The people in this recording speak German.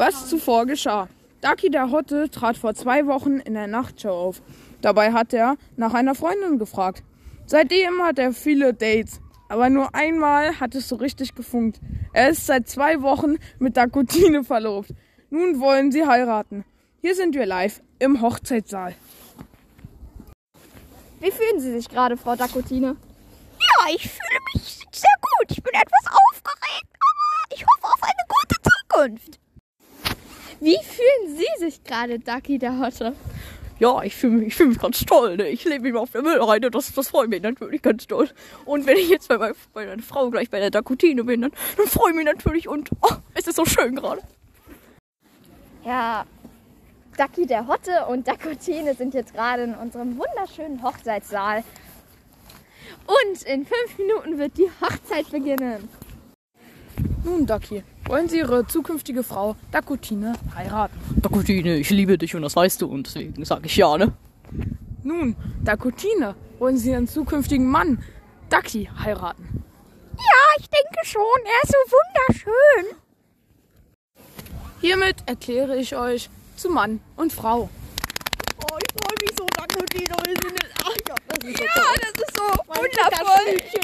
Was zuvor geschah. Ducky der Hotte trat vor zwei Wochen in der Nachtshow auf. Dabei hat er nach einer Freundin gefragt. Seitdem hat er viele Dates, aber nur einmal hat es so richtig gefunkt. Er ist seit zwei Wochen mit Dakotine verlobt. Nun wollen sie heiraten. Hier sind wir live im Hochzeitssaal. Wie fühlen Sie sich gerade, Frau Dakotine? Ja, ich fühle mich sehr gut. Ich bin etwas aufgeregt, aber ich hoffe auf eine gute Zukunft. Wie fühlen Sie sich gerade, Ducky der Hotte? Ja, ich fühle mich, ich fühl mich ganz toll. Ne? Ich lebe immer auf der Müllreine, das, das freut mich natürlich ganz toll. Und wenn ich jetzt bei, mein, bei meiner Frau gleich bei der Dakotine bin, dann, dann freue ich mich natürlich und oh, es ist so schön gerade. Ja, Ducky der Hotte und Dakotine sind jetzt gerade in unserem wunderschönen Hochzeitssaal. Und in fünf Minuten wird die Hochzeit beginnen. Nun, Ducky, wollen Sie Ihre zukünftige Frau Dakotine heiraten? Dakotine, ich liebe dich und das weißt du und deswegen sage ich ja, ne? Nun, Dakotine, wollen Sie Ihren zukünftigen Mann Ducky heiraten? Ja, ich denke schon. Er ist so wunderschön. Hiermit erkläre ich euch zu Mann und Frau. Oh, ich freue mich so, Dakotine. Wir sind in, ach ja, das ist so Ja, das ist so wundervoll.